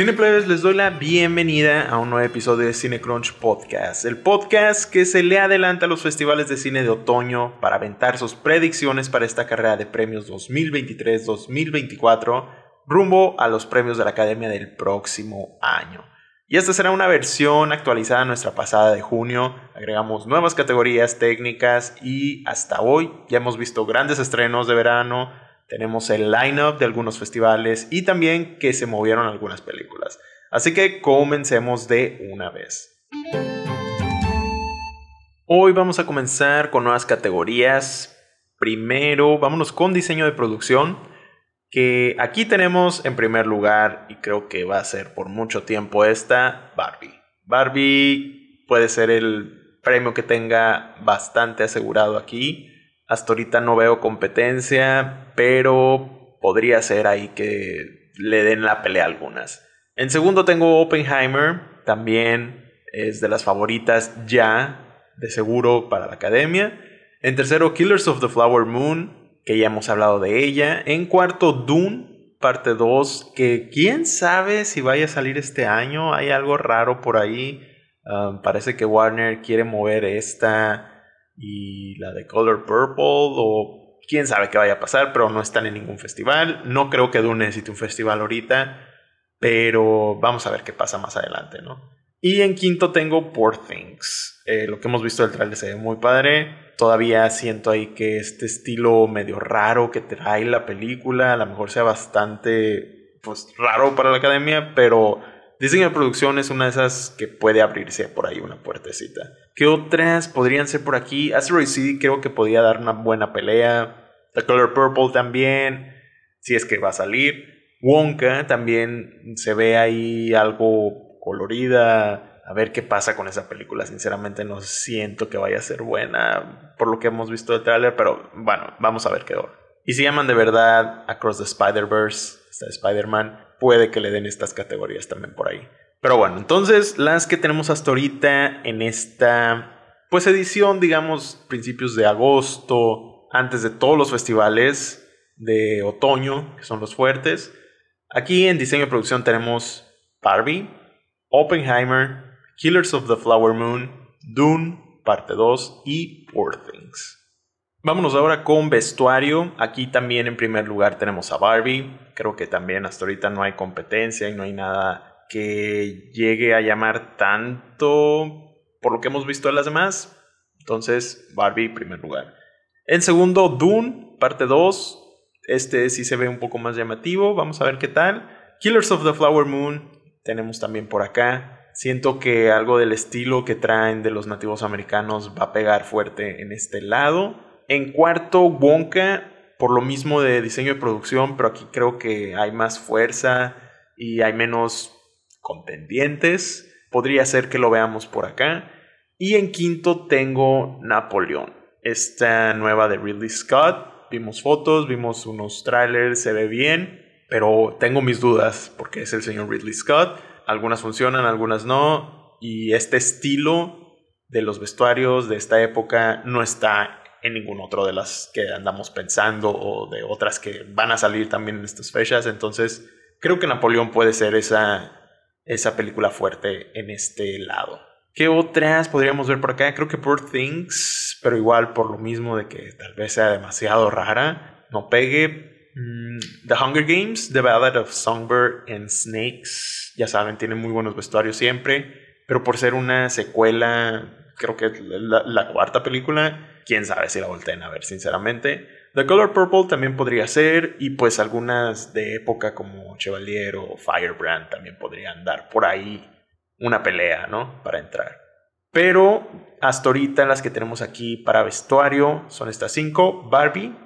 Cineplebes, les doy la bienvenida a un nuevo episodio de Cinecrunch Podcast, el podcast que se le adelanta a los festivales de cine de otoño para aventar sus predicciones para esta carrera de premios 2023-2024 rumbo a los premios de la Academia del próximo año. Y esta será una versión actualizada nuestra pasada de junio. Agregamos nuevas categorías técnicas y hasta hoy ya hemos visto grandes estrenos de verano, tenemos el line-up de algunos festivales y también que se movieron algunas películas. Así que comencemos de una vez. Hoy vamos a comenzar con nuevas categorías. Primero, vámonos con diseño de producción, que aquí tenemos en primer lugar, y creo que va a ser por mucho tiempo esta, Barbie. Barbie puede ser el premio que tenga bastante asegurado aquí. Hasta ahorita no veo competencia, pero podría ser ahí que le den la pelea a algunas. En segundo tengo Oppenheimer, también es de las favoritas ya, de seguro para la academia. En tercero, Killers of the Flower Moon, que ya hemos hablado de ella. En cuarto, Dune, parte 2, que quién sabe si vaya a salir este año. Hay algo raro por ahí. Um, parece que Warner quiere mover esta y la de Color Purple o quién sabe qué vaya a pasar, pero no están en ningún festival. No creo que Dune necesite un festival ahorita, pero vamos a ver qué pasa más adelante, ¿no? Y en quinto tengo Poor Things. Eh, lo que hemos visto del trailer se ve muy padre. Todavía siento ahí que este estilo medio raro que trae la película, a lo mejor sea bastante pues, raro para la academia, pero Diseño de producción es una de esas que puede abrirse por ahí una puertecita. ¿Qué otras podrían ser por aquí? Asteroid City creo que podría dar una buena pelea. The Color Purple también, si es que va a salir. Wonka también se ve ahí algo colorida. A ver qué pasa con esa película. Sinceramente no siento que vaya a ser buena por lo que hemos visto del tráiler, pero bueno, vamos a ver qué hora. Y si llaman de verdad Across the Spider-Verse, está Spider-Man, puede que le den estas categorías también por ahí. Pero bueno, entonces las que tenemos hasta ahorita en esta pues edición, digamos, principios de agosto, antes de todos los festivales de otoño, que son los fuertes. Aquí en diseño y producción tenemos Barbie, Oppenheimer, Killers of the Flower Moon, Dune, parte 2 y Poor Things. Vámonos ahora con vestuario. Aquí también en primer lugar tenemos a Barbie. Creo que también hasta ahorita no hay competencia y no hay nada que llegue a llamar tanto por lo que hemos visto de las demás. Entonces, Barbie primer lugar. En segundo, Dune, parte 2. Este sí se ve un poco más llamativo. Vamos a ver qué tal. Killers of the Flower Moon. Tenemos también por acá. Siento que algo del estilo que traen de los nativos americanos va a pegar fuerte en este lado. En cuarto, Wonka, por lo mismo de diseño de producción, pero aquí creo que hay más fuerza y hay menos contendientes. Podría ser que lo veamos por acá. Y en quinto tengo Napoleón, esta nueva de Ridley Scott. Vimos fotos, vimos unos trailers, se ve bien, pero tengo mis dudas porque es el señor Ridley Scott. Algunas funcionan, algunas no. Y este estilo de los vestuarios de esta época no está en ningún otro de las que andamos pensando o de otras que van a salir también en estas fechas. Entonces, creo que Napoleón puede ser esa, esa película fuerte en este lado. ¿Qué otras podríamos ver por acá? Creo que Poor Things, pero igual por lo mismo de que tal vez sea demasiado rara, no pegue. Mm, The Hunger Games, The Ballad of Songbird and Snakes, ya saben, tiene muy buenos vestuarios siempre, pero por ser una secuela, creo que la, la cuarta película, quién sabe si la volteen a ver, sinceramente. The Color Purple también podría ser, y pues algunas de época como Chevalier o Firebrand también podrían dar por ahí una pelea, ¿no? Para entrar. Pero hasta ahorita las que tenemos aquí para vestuario son estas cinco: Barbie,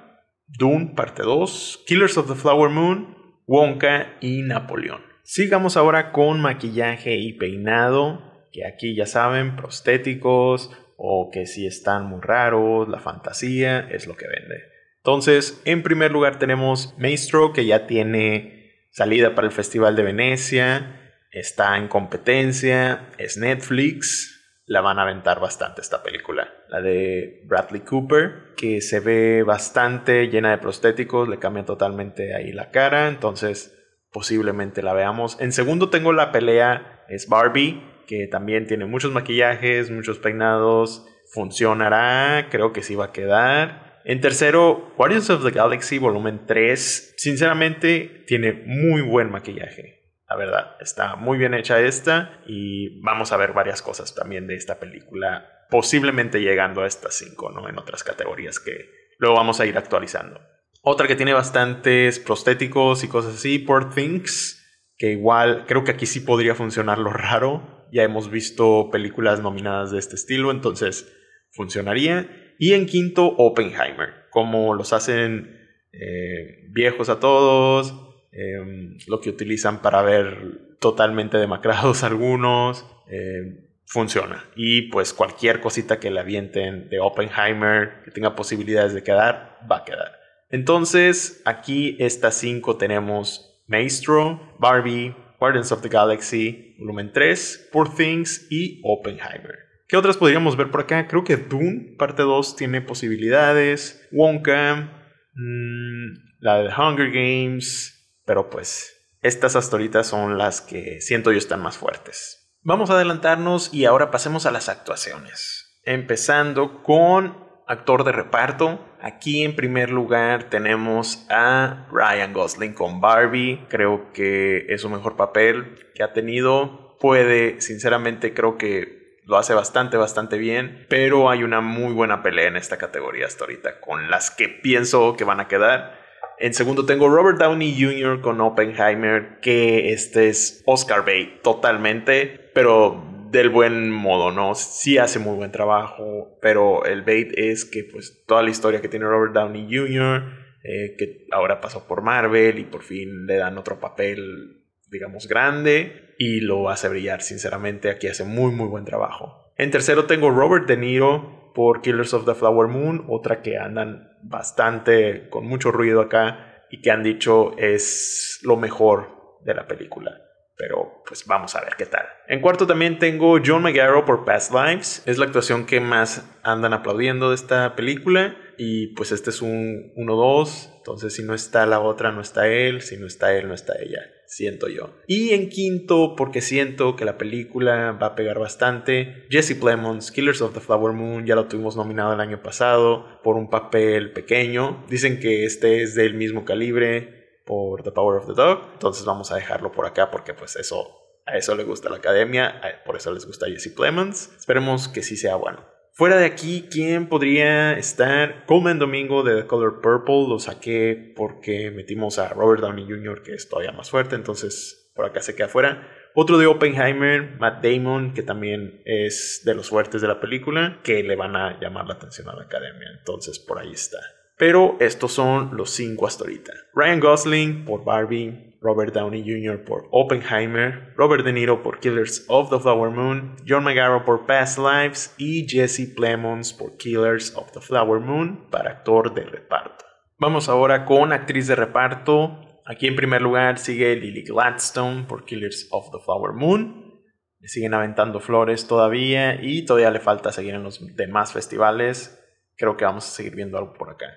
Dune, parte 2, Killers of the Flower Moon, Wonka y Napoleón. Sigamos ahora con maquillaje y peinado, que aquí ya saben, prostéticos, o que si están muy raros, la fantasía es lo que vende. Entonces, en primer lugar tenemos Maestro, que ya tiene salida para el Festival de Venecia, está en competencia, es Netflix, la van a aventar bastante esta película. La de Bradley Cooper, que se ve bastante llena de prostéticos, le cambia totalmente ahí la cara, entonces posiblemente la veamos. En segundo tengo la pelea, es Barbie, que también tiene muchos maquillajes, muchos peinados, funcionará, creo que sí va a quedar. En tercero, Guardians of the Galaxy Volumen 3, sinceramente tiene muy buen maquillaje. La verdad, está muy bien hecha esta y vamos a ver varias cosas también de esta película, posiblemente llegando a estas 5, ¿no? En otras categorías que luego vamos a ir actualizando. Otra que tiene bastantes prostéticos y cosas así, Poor Things, que igual creo que aquí sí podría funcionar lo raro. Ya hemos visto películas nominadas de este estilo, entonces funcionaría. Y en quinto, Oppenheimer, como los hacen eh, viejos a todos, Em, lo que utilizan para ver totalmente demacrados algunos, em, funciona. Y pues cualquier cosita que le avienten de Oppenheimer que tenga posibilidades de quedar, va a quedar. Entonces, aquí estas cinco tenemos Maestro, Barbie, Guardians of the Galaxy, volumen 3, Poor Things y Oppenheimer. ¿Qué otras podríamos ver por acá? Creo que Dune, parte 2, tiene posibilidades. Wonka, mm, la de Hunger Games, pero pues estas astoritas son las que siento yo están más fuertes. Vamos a adelantarnos y ahora pasemos a las actuaciones. Empezando con actor de reparto. Aquí en primer lugar tenemos a Ryan Gosling con Barbie. Creo que es su mejor papel que ha tenido. Puede, sinceramente, creo que lo hace bastante, bastante bien. Pero hay una muy buena pelea en esta categoría hasta ahorita con las que pienso que van a quedar. En segundo tengo Robert Downey Jr. con Oppenheimer, que este es Oscar bait totalmente, pero del buen modo, ¿no? Sí hace muy buen trabajo, pero el bait es que pues toda la historia que tiene Robert Downey Jr., eh, que ahora pasó por Marvel y por fin le dan otro papel, digamos, grande y lo hace brillar, sinceramente, aquí hace muy, muy buen trabajo. En tercero tengo Robert De Niro por Killers of the Flower Moon, otra que andan bastante con mucho ruido acá y que han dicho es lo mejor de la película. Pero pues vamos a ver qué tal. En cuarto también tengo John McGarrow por Past Lives. Es la actuación que más andan aplaudiendo de esta película. Y pues este es un 1-2. Entonces si no está la otra, no está él. Si no está él, no está ella. Siento yo. Y en quinto, porque siento que la película va a pegar bastante. Jesse Plemons, Killers of the Flower Moon, ya lo tuvimos nominado el año pasado por un papel pequeño. Dicen que este es del mismo calibre por The Power of the Dog. Entonces vamos a dejarlo por acá porque pues eso a eso le gusta la academia, por eso les gusta Jesse Plemons. Esperemos que sí sea bueno. Fuera de aquí, ¿quién podría estar? Coleman Domingo de The Color Purple lo saqué porque metimos a Robert Downey Jr., que es todavía más fuerte, entonces por acá se queda fuera. Otro de Oppenheimer, Matt Damon, que también es de los fuertes de la película, que le van a llamar la atención a la academia, entonces por ahí está. Pero estos son los cinco hasta ahorita. Ryan Gosling por Barbie, Robert Downey Jr. por Oppenheimer, Robert De Niro por Killers of the Flower Moon, John McGarrow por Past Lives y Jesse Plemons por Killers of the Flower Moon para actor de reparto. Vamos ahora con actriz de reparto. Aquí en primer lugar sigue Lily Gladstone por Killers of the Flower Moon. Le siguen aventando flores todavía y todavía le falta seguir en los demás festivales. Creo que vamos a seguir viendo algo por acá.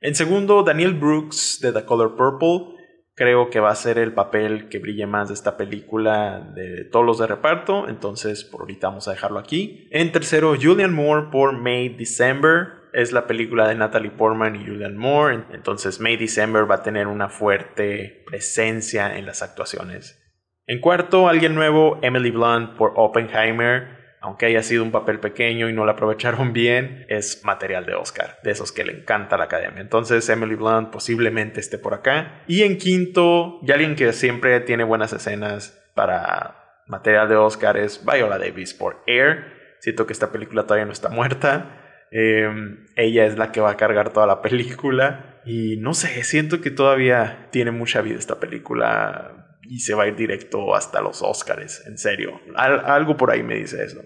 En segundo, Daniel Brooks de The Color Purple creo que va a ser el papel que brille más de esta película de todos los de reparto, entonces por ahorita vamos a dejarlo aquí. En tercero, Julian Moore por May December. Es la película de Natalie Portman y Julian Moore, entonces May December va a tener una fuerte presencia en las actuaciones. En cuarto, alguien nuevo, Emily Blunt por Oppenheimer aunque haya sido un papel pequeño y no lo aprovecharon bien, es material de Oscar, de esos que le encanta la academia. Entonces Emily Blunt posiblemente esté por acá. Y en quinto, y alguien que siempre tiene buenas escenas para material de Oscar es Viola Davis por Air. Siento que esta película todavía no está muerta. Em, ella es la que va a cargar toda la película. Y no sé, siento que todavía tiene mucha vida esta película y se va a ir directo hasta los Oscars, en serio. algo por ahí me dice eso.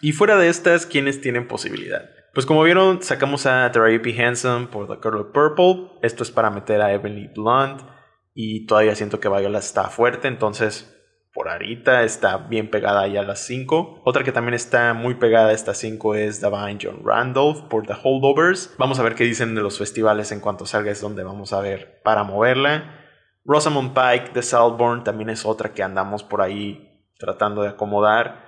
Y fuera de estas, ¿quiénes tienen posibilidad? Pues como vieron, sacamos a P. Hansen por The Color Purple. Esto es para meter a Emily Blunt. Y todavía siento que Viola está fuerte, entonces por ahorita está bien pegada ahí a las 5. Otra que también está muy pegada a estas 5 es Divine John Randolph por The Holdovers. Vamos a ver qué dicen de los festivales en cuanto salga, es donde vamos a ver para moverla. Rosamund Pike de Salborn también es otra que andamos por ahí tratando de acomodar.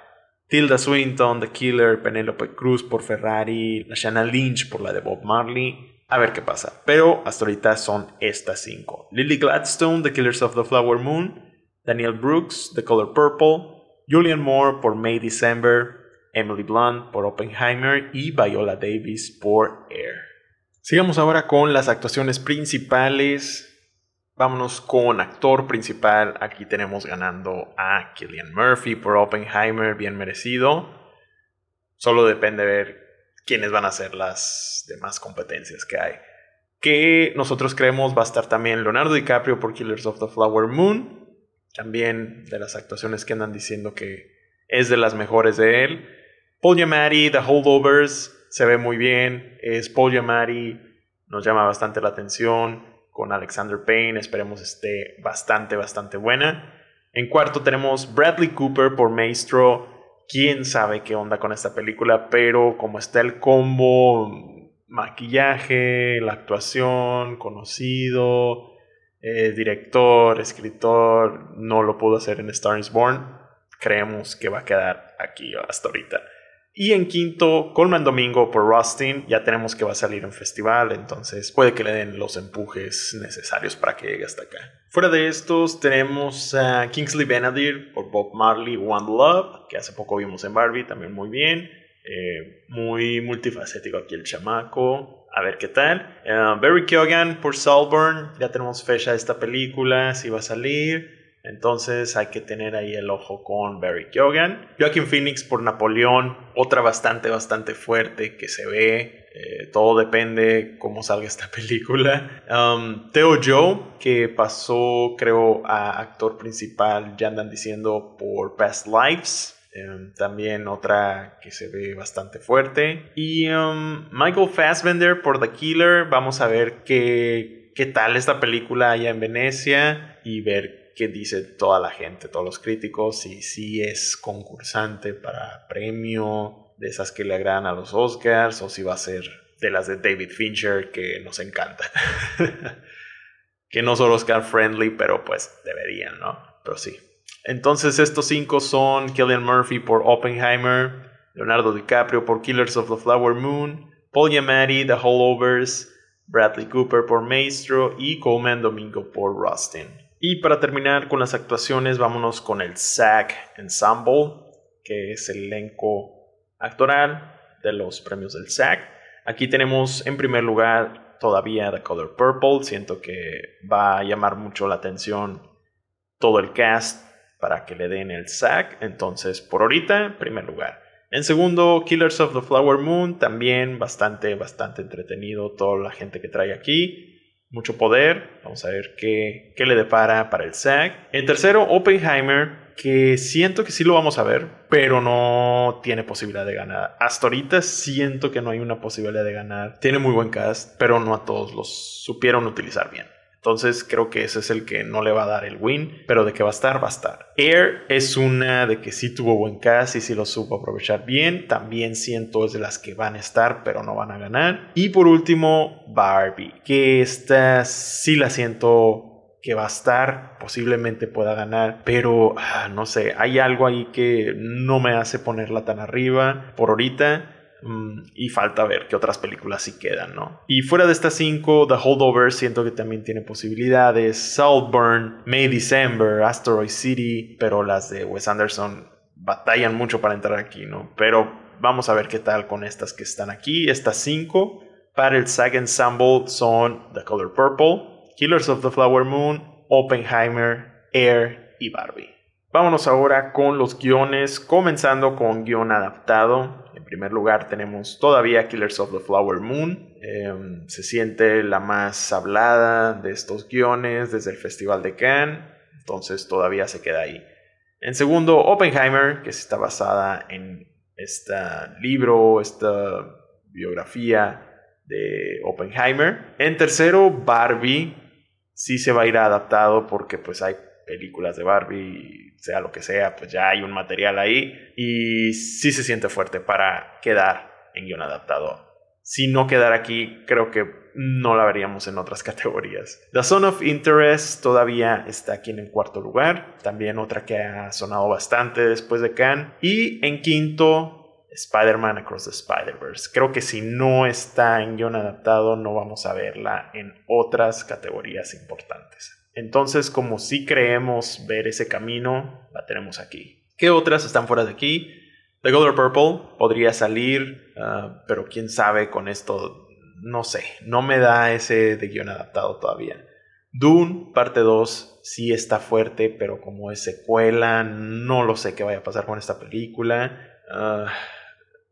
Tilda Swinton, The Killer, Penelope Cruz por Ferrari, Shanna Lynch por la de Bob Marley. A ver qué pasa. Pero hasta ahorita son estas cinco. Lily Gladstone, The Killers of the Flower Moon. Daniel Brooks, The Color Purple. Julian Moore por May December. Emily Blunt por Oppenheimer. Y Viola Davis por Air. Sigamos ahora con las actuaciones principales. Vámonos con actor principal. Aquí tenemos ganando a Killian Murphy por Oppenheimer, bien merecido. Solo depende de ver quiénes van a ser las demás competencias que hay. Que nosotros creemos va a estar también Leonardo DiCaprio por Killers of the Flower Moon. También de las actuaciones que andan diciendo que es de las mejores de él. Paul Giamatti, The Holdovers, se ve muy bien. Es Paul Giamatti, nos llama bastante la atención con Alexander Payne. Esperemos esté bastante, bastante buena. En cuarto tenemos Bradley Cooper por Maestro. Quién sabe qué onda con esta película, pero como está el combo, maquillaje, la actuación, conocido, eh, director, escritor, no lo pudo hacer en Star is Born. Creemos que va a quedar aquí hasta ahorita. Y en quinto, Colman Domingo por Rustin. Ya tenemos que va a salir en festival, entonces puede que le den los empujes necesarios para que llegue hasta acá. Fuera de estos, tenemos a Kingsley Benadir por Bob Marley One Love, que hace poco vimos en Barbie, también muy bien. Eh, muy multifacético aquí el chamaco. A ver qué tal. Uh, Barry Keoghan por Salburn. Ya tenemos fecha de esta película, si va a salir. Entonces hay que tener ahí el ojo con Barry Keoghan. Joaquin Phoenix por Napoleón, otra bastante, bastante fuerte que se ve. Eh, todo depende cómo salga esta película. Um, Theo Joe, que pasó, creo, a actor principal, ya andan diciendo por Past Lives. Um, también otra que se ve bastante fuerte. Y um, Michael Fassbender por The Killer. Vamos a ver qué, qué tal esta película allá en Venecia y ver qué dice toda la gente, todos los críticos, si sí es concursante para premio, de esas que le agradan a los Oscars, o si va a ser de las de David Fincher que nos encanta. que no son Oscar friendly, pero pues deberían, ¿no? Pero sí. Entonces estos cinco son Killian Murphy por Oppenheimer, Leonardo DiCaprio por Killers of the Flower Moon, Paul Giamatti, The Holdovers, Bradley Cooper por Maestro y Coleman Domingo por Rustin. Y para terminar con las actuaciones, vámonos con el SAG Ensemble, que es el elenco actoral de los premios del SAG. Aquí tenemos en primer lugar todavía The Color Purple. Siento que va a llamar mucho la atención todo el cast para que le den el SAG. Entonces, por ahorita, primer lugar. En segundo, Killers of the Flower Moon, también bastante, bastante entretenido toda la gente que trae aquí mucho poder. Vamos a ver qué, qué le depara para el SAG. En tercero, Oppenheimer, que siento que sí lo vamos a ver, pero no tiene posibilidad de ganar. Hasta ahorita siento que no hay una posibilidad de ganar. Tiene muy buen cast, pero no a todos los supieron utilizar bien. Entonces creo que ese es el que no le va a dar el win, pero de que va a estar, va a estar. Air es una de que sí tuvo buen cast y sí lo supo aprovechar bien. También siento es de las que van a estar, pero no van a ganar. Y por último, Barbie, que esta sí la siento que va a estar, posiblemente pueda ganar, pero ah, no sé, hay algo ahí que no me hace ponerla tan arriba por ahorita. Mm, y falta ver qué otras películas sí quedan, ¿no? Y fuera de estas cinco, The Holdover siento que también tiene posibilidades. Saltburn, May December, Asteroid City, pero las de Wes Anderson batallan mucho para entrar aquí, ¿no? Pero vamos a ver qué tal con estas que están aquí. Estas cinco para el SAG Ensemble son The Color Purple, Killers of the Flower Moon, Oppenheimer, Air y Barbie. Vámonos ahora con los guiones, comenzando con guion adaptado. Primer lugar tenemos todavía Killers of the Flower Moon. Em, se siente la más hablada de estos guiones desde el Festival de Cannes, entonces todavía se queda ahí. En segundo, Oppenheimer, que está basada en este libro, esta biografía de Oppenheimer. En tercero, Barbie, sí se va a ir adaptado porque pues hay películas de Barbie, sea lo que sea, pues ya hay un material ahí y sí se siente fuerte para quedar en guion adaptado. si no quedara aquí, creo que no la veríamos en otras categorías. The Zone of Interest todavía está aquí en cuarto lugar, también otra que ha sonado bastante después de Khan. Y en quinto, Spider-Man Across the Spider-Verse. Creo que si no está en guion adaptado, no vamos a verla en otras categorías importantes. Entonces, como si creemos ver ese camino, la tenemos aquí. ¿Qué otras están fuera de aquí? The Color Purple podría salir, ah, pero quién sabe con esto no sé, no me da ese de guion adaptado todavía. Dune, parte 2, sí está fuerte, pero como es secuela, no lo sé qué vaya a pasar con esta película. Uh,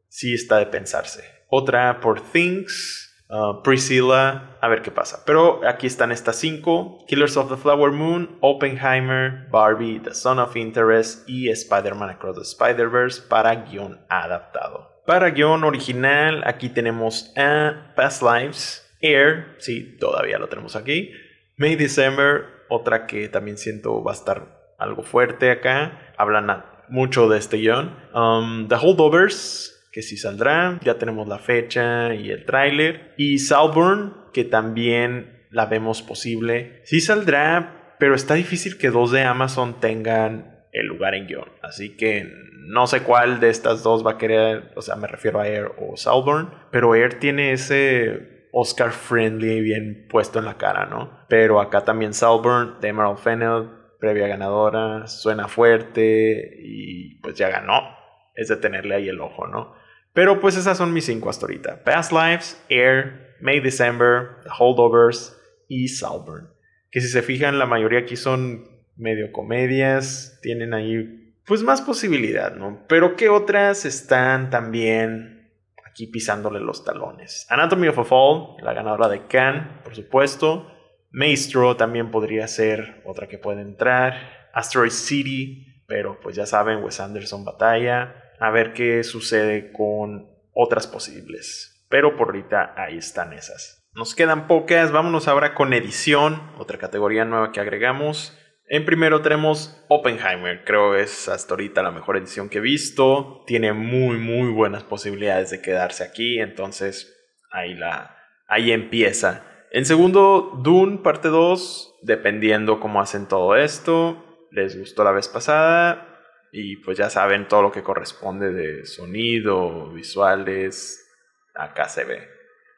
sí está de pensarse. Otra por Things, uh, Priscilla, a ver qué pasa. Pero aquí están estas cinco: Killers of the Flower Moon, Oppenheimer, Barbie, The Son of Interest y Spider-Man Across the Spider-Verse para guion adaptado. Para guion original, aquí tenemos a Past Lives, Air, sí, todavía lo tenemos aquí. May December, otra que también siento va a estar algo fuerte acá. Hablan mucho de este guion. Um, The Holdovers, que sí saldrá, ya tenemos la fecha y el tráiler. Y Salburn, que también la vemos posible. Sí saldrá, pero está difícil que dos de Amazon tengan el lugar en guion. Así que no sé cuál de estas dos va a querer, o sea, me refiero a Air o Salburn, pero Air tiene ese Oscar friendly bien puesto en la cara, ¿no? Pero acá también Salburn de Emerald Fennel, previa ganadora, suena fuerte y pues ya ganó. Es de tenerle ahí el ojo, ¿no? Pero pues esas son mis cinco hasta ahorita. Past Lives, Air, May December, The Holdovers y Salburn. Que si se fijan, la mayoría aquí son medio comedias, tienen ahí pues más posibilidad, ¿no? Pero ¿qué otras están también aquí pisándole los talones? Anatomy of a Fall, la ganadora de Cannes, por supuesto. Maestro también podría ser otra que puede entrar. Asteroid City, pero pues ya saben, Wes Anderson batalla. A ver qué sucede con otras posibles. Pero por ahorita ahí están esas. Nos quedan pocas, vámonos ahora con edición, otra categoría nueva que agregamos. En primero tenemos Oppenheimer, creo es hasta ahorita la mejor edición que he visto. Tiene muy, muy buenas posibilidades de quedarse aquí, entonces ahí, la, ahí empieza. En segundo, Dune, parte 2, dependiendo cómo hacen todo esto. Les gustó la vez pasada y pues ya saben todo lo que corresponde de sonido, visuales, acá se ve.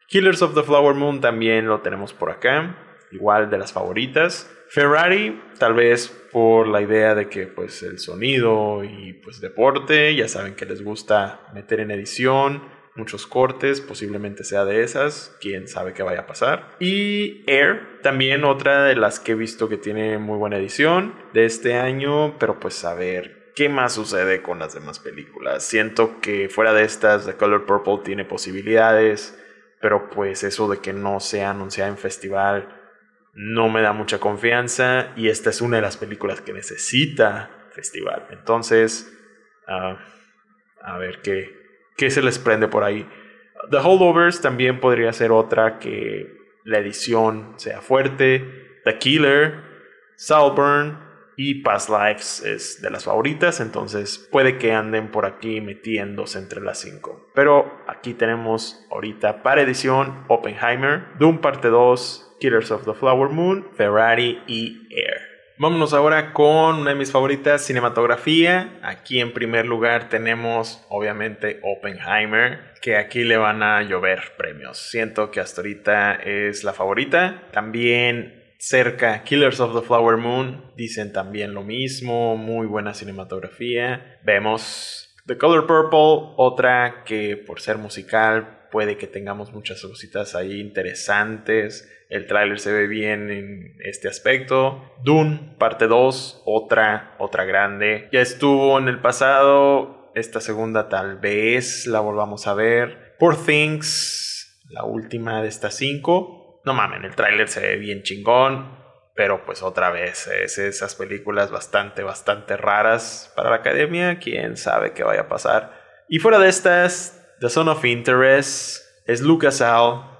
Killers of the Flower Moon también lo tenemos por acá, igual de las favoritas. Ferrari, tal vez por la idea de que pues el sonido y pues deporte, ya saben que les gusta meter en edición muchos cortes, posiblemente sea de esas, quién sabe qué vaya a pasar. Y Air, también otra de las que he visto que tiene muy buena edición de este año, pero pues a ver qué más sucede con las demás películas. Siento que fuera de estas, The Color Purple tiene posibilidades, pero pues eso de que no sea anunciada en festival no me da mucha confianza y esta es una de las películas que necesita festival. Entonces, ah, a ver qué, qué se les prende por ahí. The Holdovers también podría ser otra que la edición sea fuerte. The Killer, Salburn y Past Lives es de las favoritas, entonces puede que anden por aquí metiéndose entre las cinco. Pero aquí tenemos ahorita para edición Oppenheimer, Doom parte 2, Killers of the Flower Moon, Ferrari y Air. Vámonos ahora con una de mis favoritas, cinematografía. Aquí en primer lugar tenemos obviamente Oppenheimer, que aquí le van a llover premios. Siento que hasta ahorita es la favorita. También cerca Killers of the Flower Moon, dicen también lo mismo, muy buena cinematografía. Vemos The Color Purple, otra que por ser musical puede que tengamos muchas cositas ahí interesantes el tráiler se ve bien en este aspecto. Dune, parte 2, otra, otra grande. Ya estuvo en el pasado. Esta segunda tal vez la volvamos a ver. Poor Things, la última de estas cinco. No mamen, el tráiler se ve bien chingón. Pero pues otra vez, es esas películas bastante, bastante raras para la academia. Quién sabe qué vaya a pasar. Y fuera de estas, The Son of Interest es Lucas Al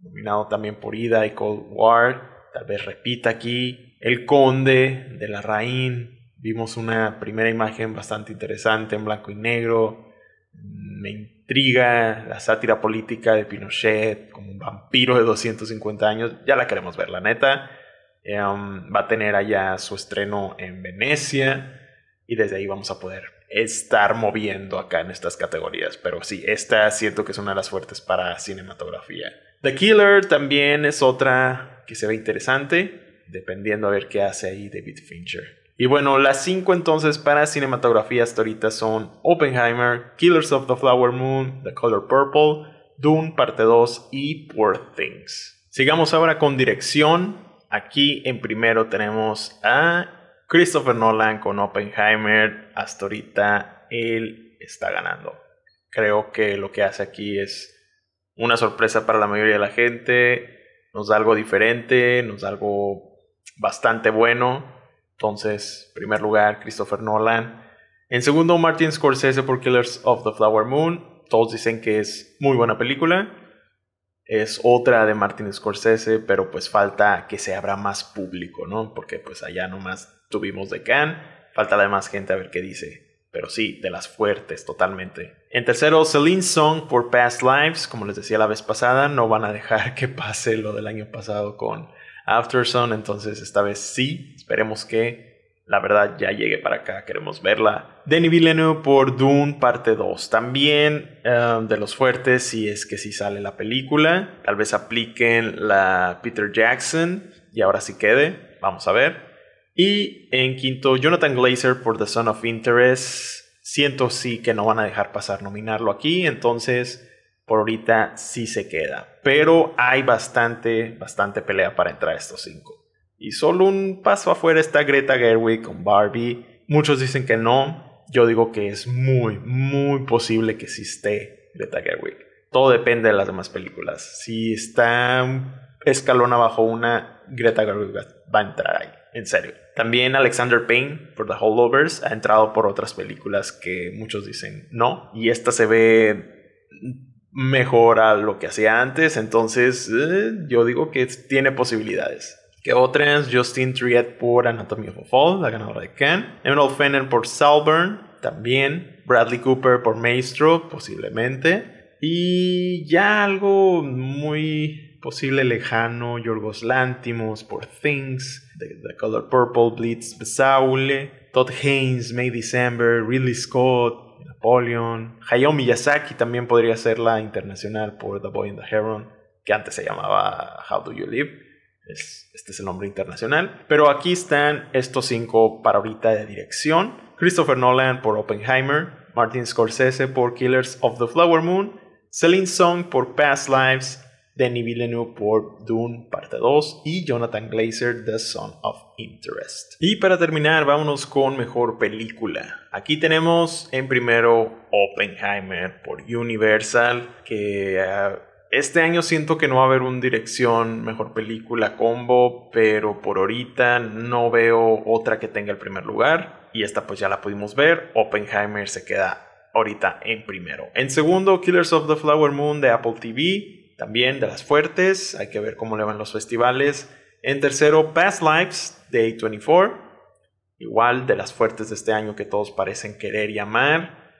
nominado también por Ida y Cold War, tal vez repita aquí, El Conde de la Raín, vimos una primera imagen bastante interesante en blanco y negro, me intriga la sátira política de Pinochet como un vampiro de 250 años. Ya la queremos ver, la neta. Em, va a tener allá su estreno en Venecia y desde ahí vamos a poder estar moviendo acá en estas categorías. Pero sí, esta siento que es una de las fuertes para cinematografía. The Killer también es otra que se ve interesante, dependiendo a ver qué hace ahí David Fincher. Y bueno, las cinco entonces para cinematografía hasta ahorita son Oppenheimer, Killers of the Flower Moon, The Color Purple, Dune parte 2 y Poor Things. Sigamos ahora con dirección. Aquí en primero tenemos a Christopher Nolan con Oppenheimer. Hasta ahorita él está ganando. Creo que lo que hace aquí es una sorpresa para la mayoría de la gente. Nos da algo diferente, nos da algo bastante bueno. Entonces, en primer lugar, Christopher Nolan. En segundo, Martin Scorsese por Killers of the Flower Moon. Todos dicen que es muy buena película. Es otra de Martin Scorsese, pero pues falta que se abra más público, ¿no? Porque pues allá nomás tuvimos de Cannes. Falta la demás gente a ver qué dice pero sí, de las fuertes totalmente. En tercero, Celine Song por Past Lives, como les decía la vez pasada, no van a dejar que pase lo del año pasado con Afterson, entonces esta vez sí, esperemos que la verdad ya llegue para acá, queremos verla. Denis Villeneuve por Dune parte 2, también um, de los fuertes, si es que sí sale la película, tal vez apliquen la Peter Jackson y ahora sí quede, vamos a ver. Y en quinto, Jonathan Glazer por The Son of Interest. Siento sí que no van a dejar pasar nominarlo aquí, entonces por ahorita sí se queda. Pero hay bastante, bastante pelea para entrar a estos cinco. Y solo un paso afuera está Greta Gerwig con Barbie. Muchos dicen que no. Yo digo que es muy, muy posible que sí esté Greta Gerwig. Todo depende de las demás películas. Si está un escalón abajo una, Greta Gerwig va a entrar ahí. En serio. También Alexander Payne por The Holdovers ha entrado por otras películas que muchos dicen no. Y esta se ve mejor a lo que hacía antes. Entonces eh, yo digo que tiene posibilidades. Que otras, Justin Triet por Anatomy of a Fall, la ganadora de Cannes. Emerald Fennel por Salburn, también. Bradley Cooper por Maestro, posiblemente. Y ya algo muy posible lejano, Yorgos Lantimos por Things, The, Color Purple, Blitz Besaule, Todd Haynes, May December, Ridley Scott, Napoleon, Hayao Miyazaki también podría ser la internacional por The Boy and the Heron, que antes se llamaba How Do You Live. este es el nombre internacional. Pero aquí están estos cinco para ahorita de dirección. Christopher Nolan por Oppenheimer, Martin Scorsese por Killers of the Flower Moon, Celine Song por Past Lives, Denis Villeneuve por Dune Parte 2 y Jonathan Glazer The Son of Interest. Y para terminar, vámonos con mejor película. Aquí tenemos en primero Oppenheimer por Universal, que ah, este año siento que no va a haber un dirección mejor película combo, pero por ahorita no veo otra que tenga el primer lugar. Y esta pues ya la pudimos ver. Oppenheimer se queda ahorita en primero. En segundo, Killers of the Flower Moon de Apple TV también de las fuertes, hay que ver cómo le van los festivales. En tercero, Past Lives de A24, igual de las fuertes de este año que todos parecen querer y amar.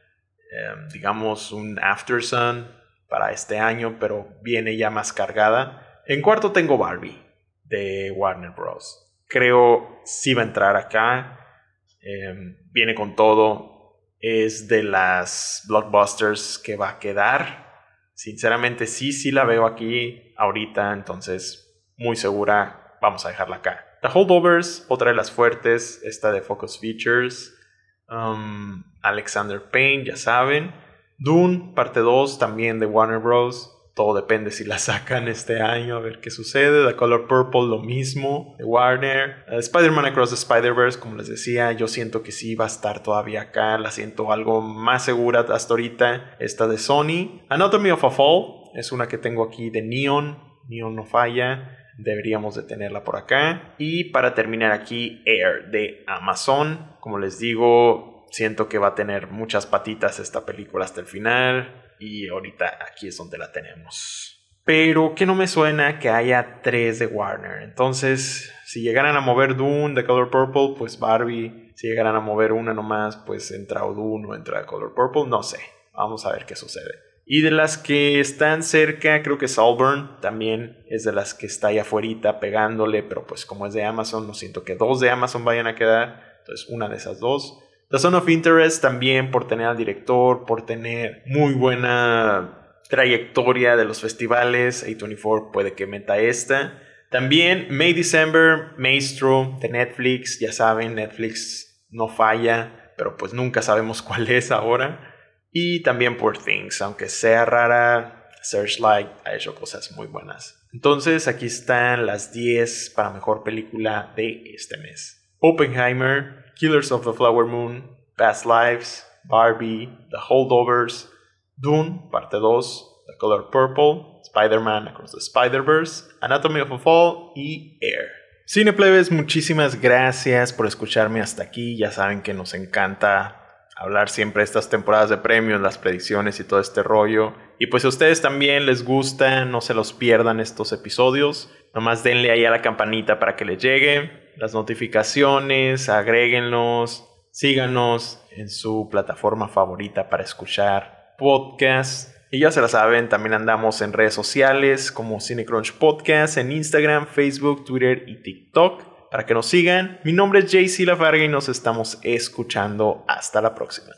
Em, digamos un After Sun para este año, pero viene ya más cargada. En cuarto tengo Barbie de Warner Bros. Creo sí va a entrar acá. Em, viene con todo. Es de las blockbusters que va a quedar Sinceramente sí, sí la veo aquí ahorita, entonces muy segura, vamos a dejarla acá. The Holdovers, otra de las fuertes, esta de Focus Features. Um, Alexander Payne, ya saben. Dune, parte 2, también de Warner Bros. Todo depende si la sacan este año, a ver qué sucede. The Color Purple, lo mismo, de Warner. Uh, Spider-Man Across the Spider-Verse, como les decía, yo siento que sí va a estar todavía acá. La siento algo más segura hasta ahorita. Esta de Sony. Anatomy of a Fall, es una que tengo aquí de Neon. Neon no falla. Deberíamos de tenerla por acá. Y para terminar aquí, Air de Amazon. Como les digo, siento que va a tener muchas patitas esta película hasta el final y ahorita aquí es donde la tenemos. Pero que no me suena que haya tres de Warner. Entonces, si llegaran a mover Dune de Color Purple, pues Barbie. Si llegaran a mover una nomás, pues entra o Dune o entra Color Purple. No sé. Vamos a ver qué sucede. Y de las que están cerca, creo que Salburn también es de las que está ahí afuera pegándole, pero pues como es de Amazon, no siento que dos de Amazon vayan a quedar. Entonces, una de esas dos. The Zone of Interest también por tener al director, por tener muy buena trayectoria de los festivales. A24 puede que meta esta. También May December, Maestro de Netflix. Ya saben, Netflix no falla, pero pues nunca sabemos cuál es ahora. Y también Poor Things, aunque sea rara, Searchlight ha hecho cosas muy buenas. Entonces aquí están las 10 para mejor película de este mes. Oppenheimer, Killers of the Flower Moon, Past Lives, Barbie, The Holdovers, Dune, parte 2, The Color Purple, Spider-Man Across the Spider-Verse, Anatomy of a Fall y Air. Cineplebes, muchísimas gracias por escucharme hasta aquí. Ya saben que nos encanta hablar siempre de estas temporadas de premios, las predicciones y todo este rollo. Y pues a ustedes también les gusta, no se los pierdan estos episodios. Nomás denle ahí a la campanita para que les llegue las notificaciones, agréguenlos, síganos en su plataforma favorita para escuchar podcasts. Y ya se la saben, también andamos en redes sociales como Cinecrunch Podcast, en Instagram, Facebook, Twitter y TikTok. Para que nos sigan, mi nombre es JC Lafarga y nos estamos escuchando. Hasta la próxima.